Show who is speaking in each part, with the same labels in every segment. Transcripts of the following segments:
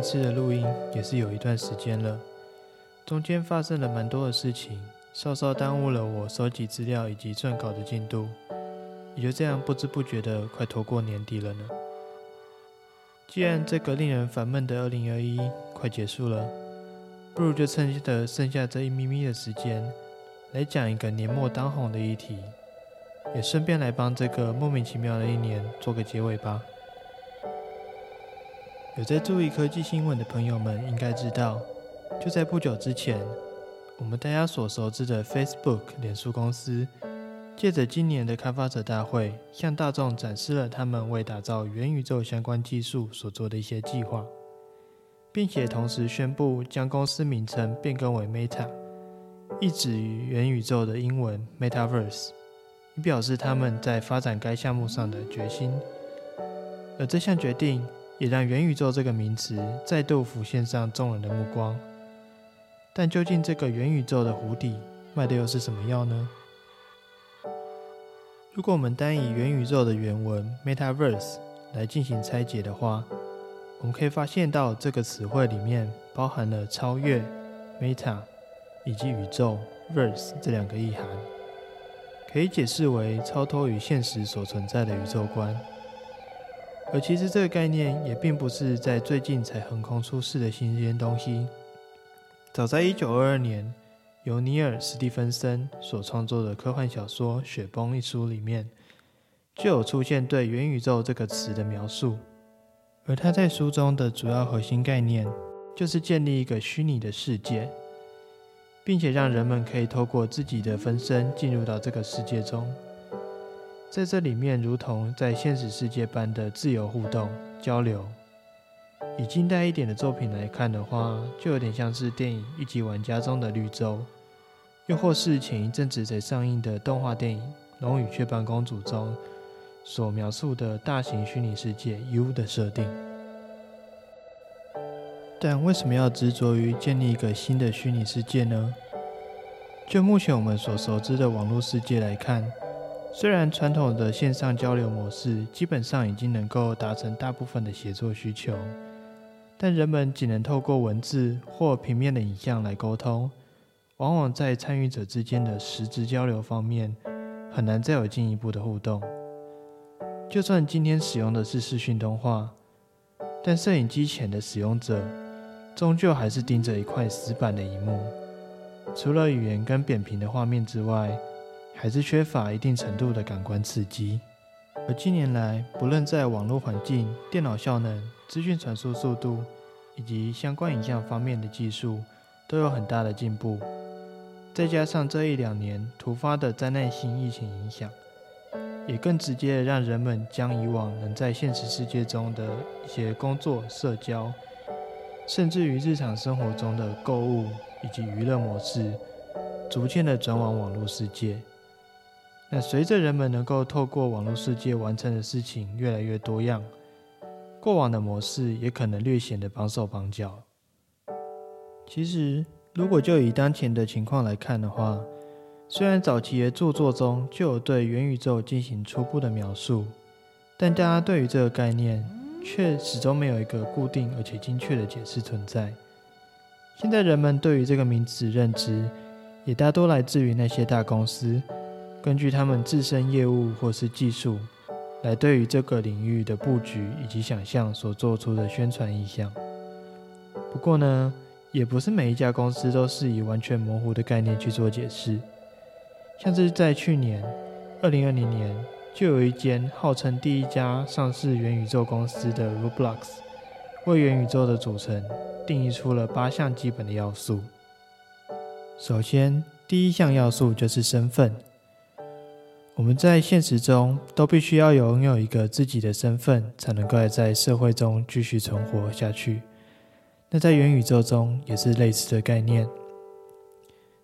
Speaker 1: 一次的录音也是有一段时间了，中间发生了蛮多的事情，稍稍耽误了我收集资料以及撰稿的进度，也就这样不知不觉的快拖过年底了呢。既然这个令人烦闷的二零二一快结束了，不如就趁着剩下这一咪咪的时间，来讲一个年末当红的议题，也顺便来帮这个莫名其妙的一年做个结尾吧。有在注意科技新闻的朋友们应该知道，就在不久之前，我们大家所熟知的 Facebook 脸书公司，借着今年的开发者大会，向大众展示了他们为打造元宇宙相关技术所做的一些计划，并且同时宣布将公司名称变更为 Meta，意指于元宇宙的英文 Metaverse，以表示他们在发展该项目上的决心。而这项决定。也让元宇宙这个名词再度浮现上众人的目光。但究竟这个元宇宙的湖底卖的又是什么药呢？如果我们单以元宇宙的原文 “metaverse” 来进行拆解的话，我们可以发现到这个词汇里面包含了超越 （meta） 以及宇宙 （verse） 这两个意涵，可以解释为超脱于现实所存在的宇宙观。而其实这个概念也并不是在最近才横空出世的新鲜东西。早在一九二二年，由尼尔·史蒂芬森所创作的科幻小说《雪崩》一书里面，就有出现对元宇宙这个词的描述。而他在书中的主要核心概念，就是建立一个虚拟的世界，并且让人们可以透过自己的分身进入到这个世界中。在这里面，如同在现实世界般的自由互动交流。以近代一点的作品来看的话，就有点像是电影《一级玩家》中的绿洲，又或是前一阵子才上映的动画电影《龙与雀斑公主》中所描述的大型虚拟世界 U 的设定。但为什么要执着于建立一个新的虚拟世界呢？就目前我们所熟知的网络世界来看。虽然传统的线上交流模式基本上已经能够达成大部分的协作需求，但人们仅能透过文字或平面的影像来沟通，往往在参与者之间的实质交流方面很难再有进一步的互动。就算今天使用的是视讯通话，但摄影机前的使用者终究还是盯着一块死板的荧幕，除了语言跟扁平的画面之外。还是缺乏一定程度的感官刺激，而近年来，不论在网络环境、电脑效能、资讯传输速度以及相关影像方面的技术都有很大的进步。再加上这一两年突发的灾难性疫情影响，也更直接的让人们将以往能在现实世界中的一些工作、社交，甚至于日常生活中的购物以及娱乐模式，逐渐的转往网络世界。那随着人们能够透过网络世界完成的事情越来越多样，过往的模式也可能略显得绑手绑脚。其实，如果就以当前的情况来看的话，虽然早期的著作中就有对元宇宙进行初步的描述，但大家对于这个概念却始终没有一个固定而且精确的解释存在。现在人们对于这个名词认知，也大多来自于那些大公司。根据他们自身业务或是技术，来对于这个领域的布局以及想象所做出的宣传意向。不过呢，也不是每一家公司都是以完全模糊的概念去做解释。像是在去年二零二零年，就有一间号称第一家上市元宇宙公司的 Roblox，为元宇宙的组成定义出了八项基本的要素。首先，第一项要素就是身份。我们在现实中都必须要拥有一个自己的身份，才能够在社会中继续存活下去。那在元宇宙中也是类似的概念，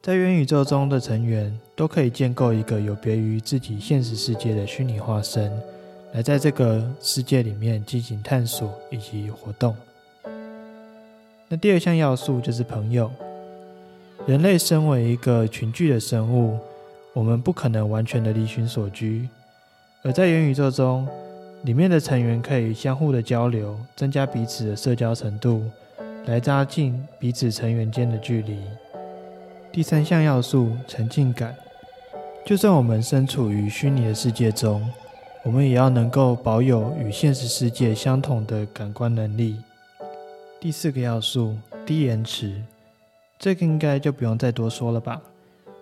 Speaker 1: 在元宇宙中的成员都可以建构一个有别于自己现实世界的虚拟化身，来在这个世界里面进行探索以及活动。那第二项要素就是朋友，人类身为一个群居的生物。我们不可能完全的离群所居，而在元宇宙中，里面的成员可以相互的交流，增加彼此的社交程度，来拉近彼此成员间的距离。第三项要素，沉浸感。就算我们身处于虚拟的世界中，我们也要能够保有与现实世界相同的感官能力。第四个要素，低延迟。这个应该就不用再多说了吧？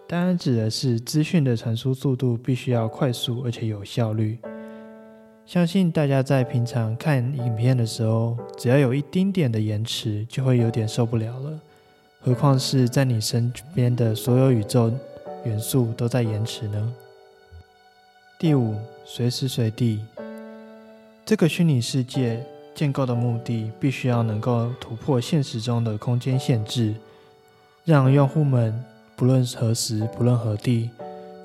Speaker 1: 当然指的是资讯的传输速度必须要快速而且有效率。相信大家在平常看影片的时候，只要有一丁点的延迟，就会有点受不了了。何况是在你身边的所有宇宙元素都在延迟呢？第五，随时随地，这个虚拟世界建构的目的，必须要能够突破现实中的空间限制，让用户们不论何时、不论何地，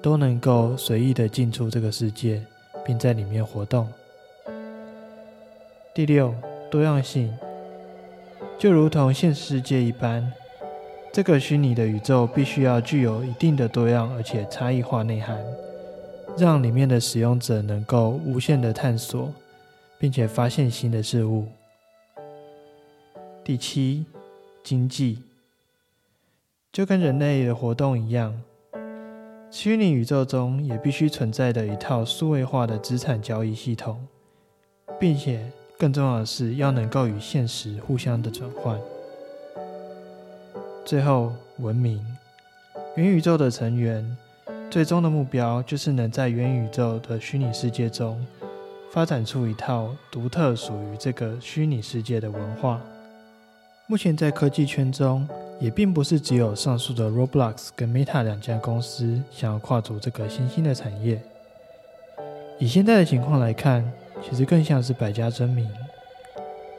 Speaker 1: 都能够随意的进出这个世界。并在里面活动。第六，多样性，就如同现实世界一般，这个虚拟的宇宙必须要具有一定的多样而且差异化内涵，让里面的使用者能够无限的探索，并且发现新的事物。第七，经济，就跟人类的活动一样。虚拟宇宙中也必须存在的一套数位化的资产交易系统，并且更重要的是要能够与现实互相的转换。最后，文明元宇宙的成员最终的目标就是能在元宇宙的虚拟世界中发展出一套独特属于这个虚拟世界的文化。目前在科技圈中。也并不是只有上述的 Roblox 跟 Meta 两家公司想要跨足这个新兴的产业。以现在的情况来看，其实更像是百家争鸣，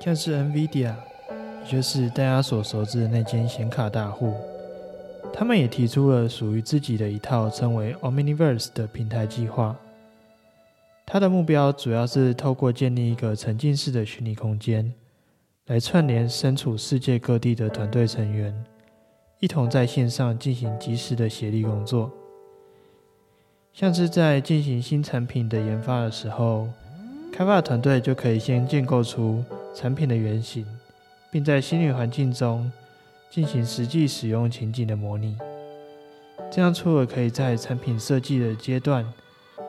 Speaker 1: 像是 NVIDIA，也就是大家所熟知的那间显卡大户，他们也提出了属于自己的一套称为 Omniverse 的平台计划。它的目标主要是透过建立一个沉浸式的虚拟空间。来串联身处世界各地的团队成员，一同在线上进行及时的协力工作。像是在进行新产品的研发的时候，开发团队就可以先建构出产品的原型，并在虚拟环境中进行实际使用情景的模拟。这样除了可以在产品设计的阶段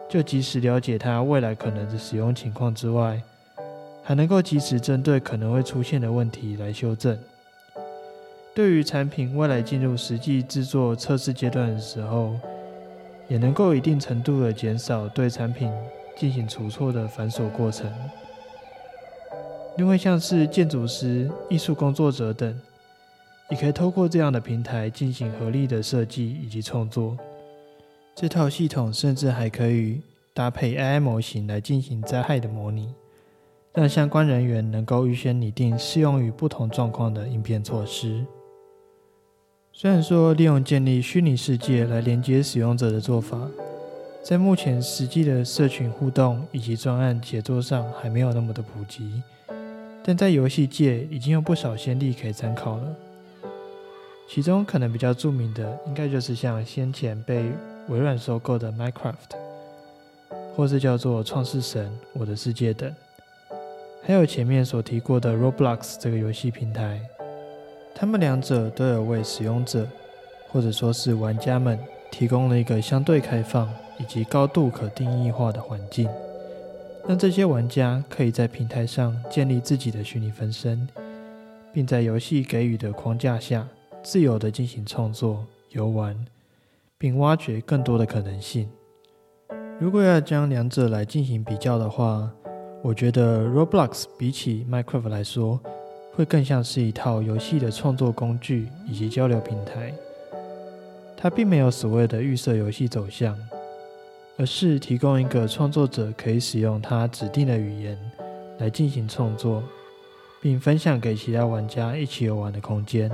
Speaker 1: 就及时了解它未来可能的使用情况之外，还能够及时针对可能会出现的问题来修正。对于产品未来进入实际制作测试阶段的时候，也能够一定程度的减少对产品进行除错的繁琐过程。另外，像是建筑师、艺术工作者等，也可以透过这样的平台进行合力的设计以及创作。这套系统甚至还可以搭配 AI 模型来进行灾害的模拟。让相关人员能够预先拟定适用于不同状况的应变措施。虽然说利用建立虚拟世界来连接使用者的做法，在目前实际的社群互动以及专案协作上还没有那么的普及，但在游戏界已经有不少先例可以参考了。其中可能比较著名的，应该就是像先前被微软收购的 Minecraft，或是叫做创世神我的世界等。还有前面所提过的 Roblox 这个游戏平台，他们两者都有为使用者或者说是玩家们提供了一个相对开放以及高度可定义化的环境，让这些玩家可以在平台上建立自己的虚拟分身，并在游戏给予的框架下自由的进行创作、游玩，并挖掘更多的可能性。如果要将两者来进行比较的话，我觉得 Roblox 比起 Minecraft 来说，会更像是一套游戏的创作工具以及交流平台。它并没有所谓的预设游戏走向，而是提供一个创作者可以使用他指定的语言来进行创作，并分享给其他玩家一起游玩的空间。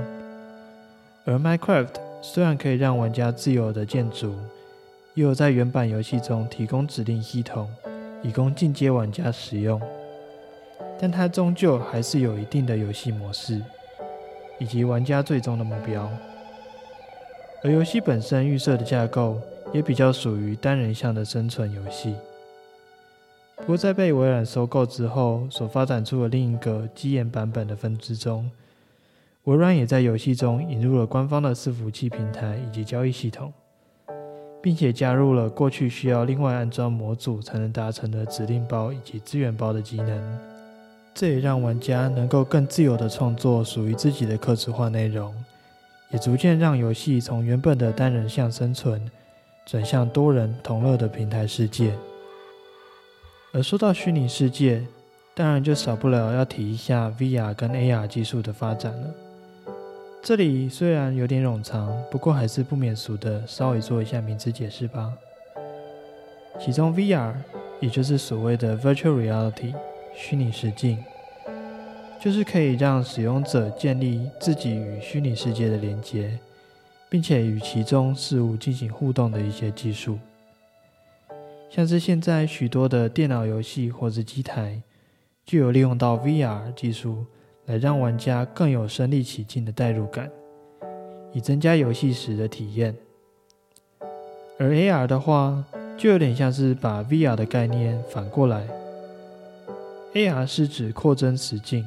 Speaker 1: 而 Minecraft 虽然可以让玩家自由的建筑，也有在原版游戏中提供指令系统。以供进阶玩家使用，但它终究还是有一定的游戏模式以及玩家最终的目标。而游戏本身预设的架构也比较属于单人向的生存游戏。不过在被微软收购之后，所发展出的另一个基岩版本的分支中，微软也在游戏中引入了官方的伺服器平台以及交易系统，并且加入了过去需要另外安装模组才能达成的指令包以及资源包的机能。这也让玩家能够更自由地创作属于自己的客制化内容，也逐渐让游戏从原本的单人向生存，转向多人同乐的平台世界。而说到虚拟世界，当然就少不了要提一下 VR 跟 AR 技术的发展了。这里虽然有点冗长，不过还是不免俗的稍微做一下名词解释吧。其中 VR 也就是所谓的 Virtual Reality 虚拟实境，就是可以让使用者建立自己与虚拟世界的连接，并且与其中事物进行互动的一些技术。像是现在许多的电脑游戏或者机台，就有利用到 VR 技术来让玩家更有身临其境的代入感，以增加游戏时的体验。而 AR 的话，就有点像是把 VR 的概念反过来，AR 是指扩增实境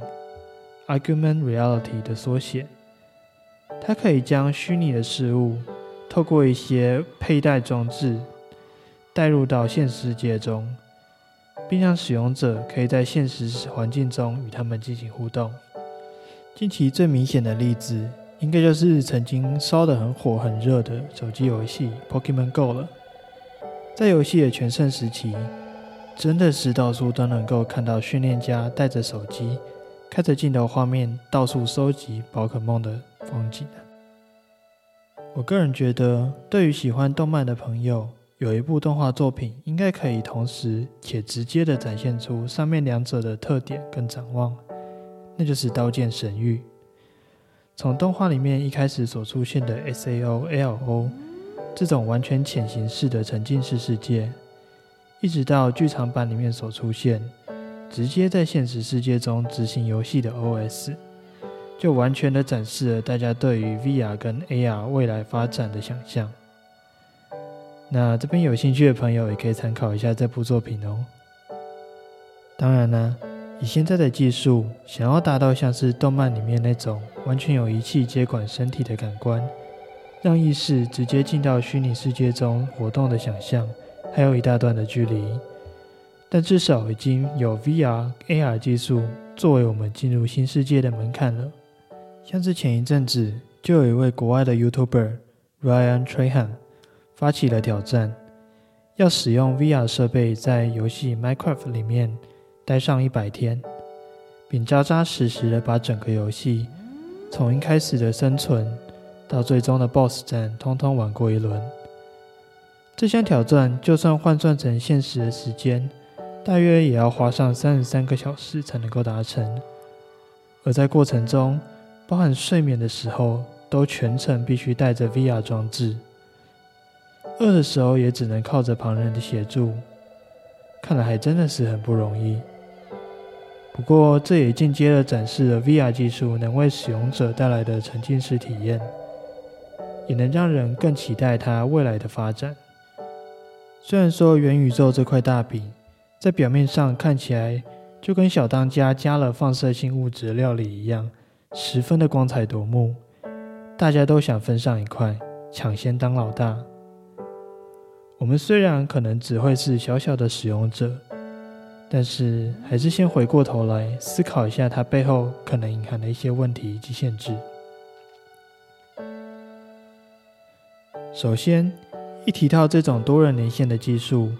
Speaker 1: （Augmented Reality） 的缩写，它可以将虚拟的事物透过一些佩戴装置。带入到现实世界中，并让使用者可以在现实环境中与他们进行互动。近期最明显的例子，应该就是曾经烧得很火很热的手机游戏《Pokemon Go》了。在游戏的全盛时期，真的是到处都能够看到训练家带着手机，开着镜头画面到处收集宝可梦的风景我个人觉得，对于喜欢动漫的朋友，有一部动画作品，应该可以同时且直接的展现出上面两者的特点跟展望，那就是《刀剑神域》。从动画里面一开始所出现的 S A O L O 这种完全潜行式的沉浸式世界，一直到剧场版里面所出现直接在现实世界中执行游戏的 O S，就完全的展示了大家对于 V R 跟 A R 未来发展的想象。那这边有兴趣的朋友也可以参考一下这部作品哦。当然呢，以现在的技术，想要达到像是动漫里面那种完全有仪器接管身体的感官，让意识直接进到虚拟世界中活动的想象，还有一大段的距离。但至少已经有 VR、AR 技术作为我们进入新世界的门槛了。像是前一阵子就有一位国外的 YouTuber Ryan Trahan。发起了挑战，要使用 VR 设备在游戏 Minecraft 里面待上一百天，并扎扎实实的把整个游戏从一开始的生存到最终的 BOSS 战通通玩过一轮。这项挑战就算换算成现实的时间，大约也要花上三十三个小时才能够达成，而在过程中，包含睡眠的时候，都全程必须带着 VR 装置。饿的时候也只能靠着旁人的协助，看来还真的是很不容易。不过这也间接的展示了 VR 技术能为使用者带来的沉浸式体验，也能让人更期待它未来的发展。虽然说元宇宙这块大饼在表面上看起来就跟小当家加了放射性物质料理一样，十分的光彩夺目，大家都想分上一块，抢先当老大。我们虽然可能只会是小小的使用者，但是还是先回过头来思考一下它背后可能隐含的一些问题及限制。首先，一提到这种多人连线的技术，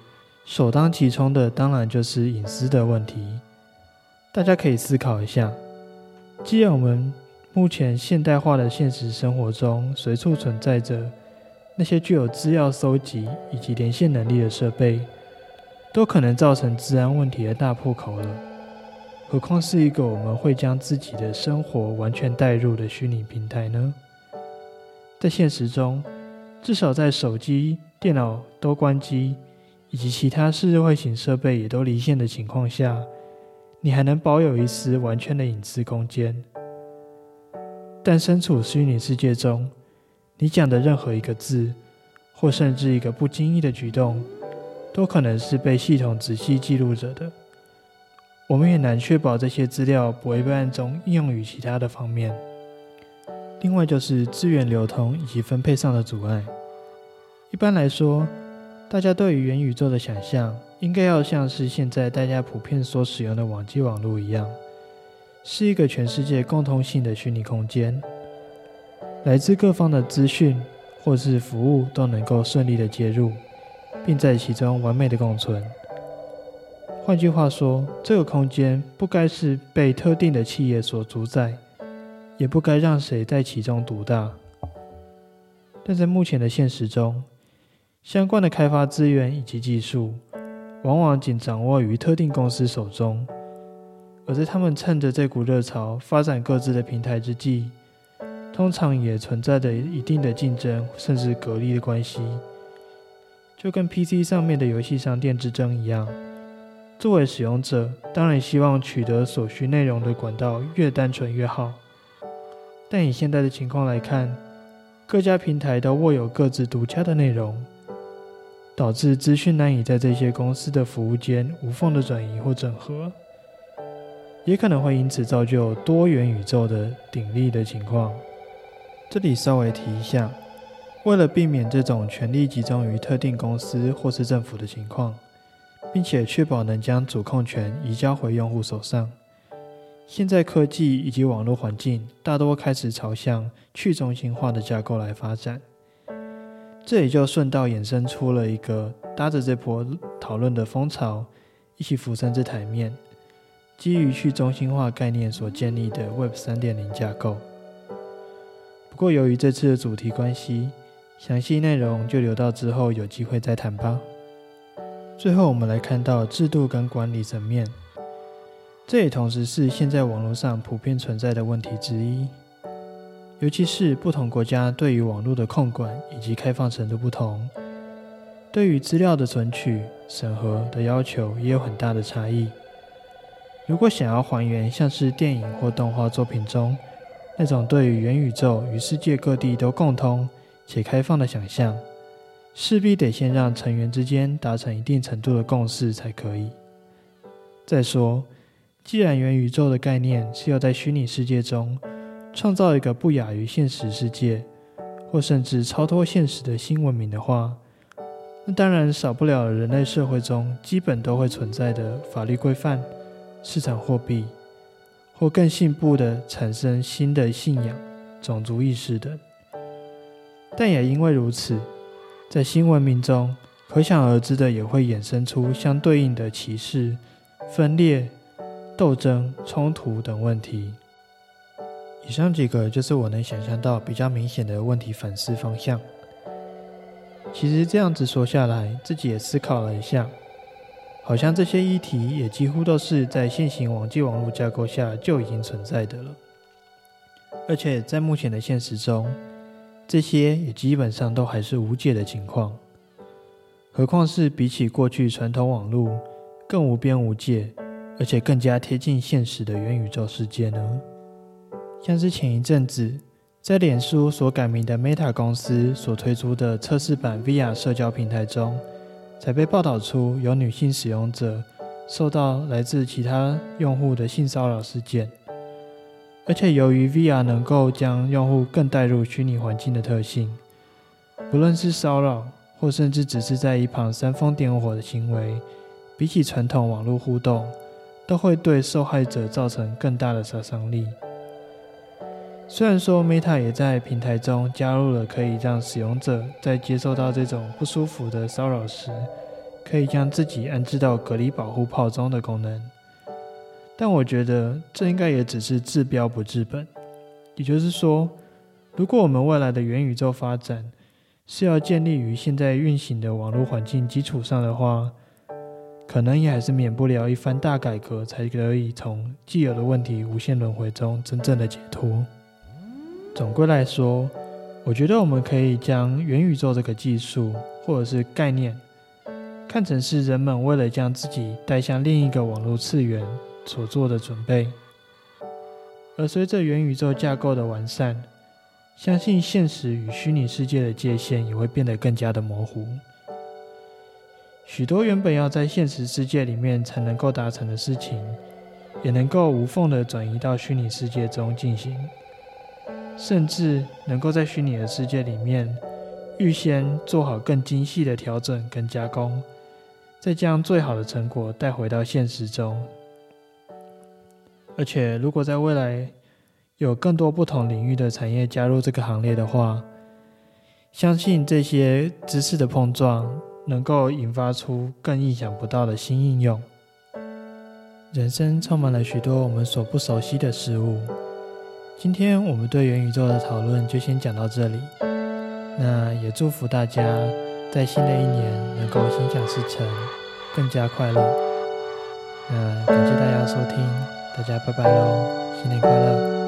Speaker 1: 首当其冲的当然就是隐私的问题。大家可以思考一下，既然我们目前现代化的现实生活中随处存在着。那些具有资料搜集以及连线能力的设备，都可能造成治安问题的大破口了。何况是一个我们会将自己的生活完全带入的虚拟平台呢？在现实中，至少在手机、电脑都关机，以及其他智慧型设备也都离线的情况下，你还能保有一丝完全的隐私空间。但身处虚拟世界中，你讲的任何一个字，或甚至一个不经意的举动，都可能是被系统仔细记录着的。我们也难确保这些资料不会被暗中应用于其他的方面。另外就是资源流通以及分配上的阻碍。一般来说，大家对于元宇宙的想象，应该要像是现在大家普遍所使用的网际网络一样，是一个全世界共通性的虚拟空间，来自各方的资讯或是服务都能够顺利的接入，并在其中完美的共存。换句话说，这个空间不该是被特定的企业所主宰，也不该让谁在其中独大。但在目前的现实中，相关的开发资源以及技术，往往仅掌握于特定公司手中。而在他们趁着这股热潮发展各自的平台之际，通常也存在着一定的竞争甚至隔离的关系，就跟 PC 上面的游戏商店之争一样。作为使用者，当然希望取得所需内容的管道越单纯越好。但以现在的情况来看，各家平台都握有各自独家的内容，导致资讯难以在这些公司的服务间无缝的转移或整合，也可能会因此造就多元宇宙的鼎立的情况。这里稍微提一下，为了避免这种权力集中于特定公司或是政府的情况。并且确保能将主控权移交回用户手上。现在科技以及网络环境大多开始朝向去中心化的架构来发展，这也就顺道衍生出了一个搭着这波讨论的风潮一起浮上这台面，基于去中心化概念所建立的 Web 三点零架构。不过由于这次的主题关系，详细内容就留到之后有机会再谈吧。最后，我们来看到制度跟管理层面，这也同时是现在网络上普遍存在的问题之一。尤其是不同国家对于网络的控管以及开放程度不同，对于资料的存取、审核的要求也有很大的差异。如果想要还原像是电影或动画作品中那种对于元宇宙与世界各地都共通且开放的想象，势必得先让成员之间达成一定程度的共识才可以。再说，既然元宇宙的概念是要在虚拟世界中创造一个不亚于现实世界，或甚至超脱现实的新文明的话，那当然少不了人类社会中基本都会存在的法律规范、市场货币，或更进步的产生新的信仰、种族意识等。但也因为如此。在新文明中，可想而知的也会衍生出相对应的歧视、分裂、斗争、冲突等问题。以上几个就是我能想象到比较明显的问题反思方向。其实这样子说下来，自己也思考了一下，好像这些议题也几乎都是在现行网际网络架构下就已经存在的了，而且在目前的现实中。这些也基本上都还是无解的情况，何况是比起过去传统网络更无边无界，而且更加贴近现实的元宇宙世界呢？像是前一阵子在脸书所改名的 Meta 公司所推出的测试版 VR 社交平台中，才被报道出有女性使用者受到来自其他用户的性骚扰事件。而且，由于 VR 能够将用户更带入虚拟环境的特性，不论是骚扰或甚至只是在一旁煽风点火的行为，比起传统网络互动，都会对受害者造成更大的杀伤力。虽然说 Meta 也在平台中加入了可以让使用者在接受到这种不舒服的骚扰时，可以将自己安置到隔离保护泡中的功能。但我觉得这应该也只是治标不治本。也就是说，如果我们未来的元宇宙发展是要建立于现在运行的网络环境基础上的话，可能也还是免不了一番大改革，才可以从既有的问题无限轮回中真正的解脱。总归来说，我觉得我们可以将元宇宙这个技术或者是概念，看成是人们为了将自己带向另一个网络次元。所做的准备，而随着元宇宙架构的完善，相信现实与虚拟世界的界限也会变得更加的模糊。许多原本要在现实世界里面才能够达成的事情，也能够无缝的转移到虚拟世界中进行，甚至能够在虚拟的世界里面预先做好更精细的调整跟加工，再将最好的成果带回到现实中。而且，如果在未来有更多不同领域的产业加入这个行列的话，相信这些知识的碰撞能够引发出更意想不到的新应用。人生充满了许多我们所不熟悉的事物。今天我们对元宇宙的讨论就先讲到这里。那也祝福大家在新的一年能够心想事成，更加快乐。那感谢大家收听，大家拜拜喽，新年快乐！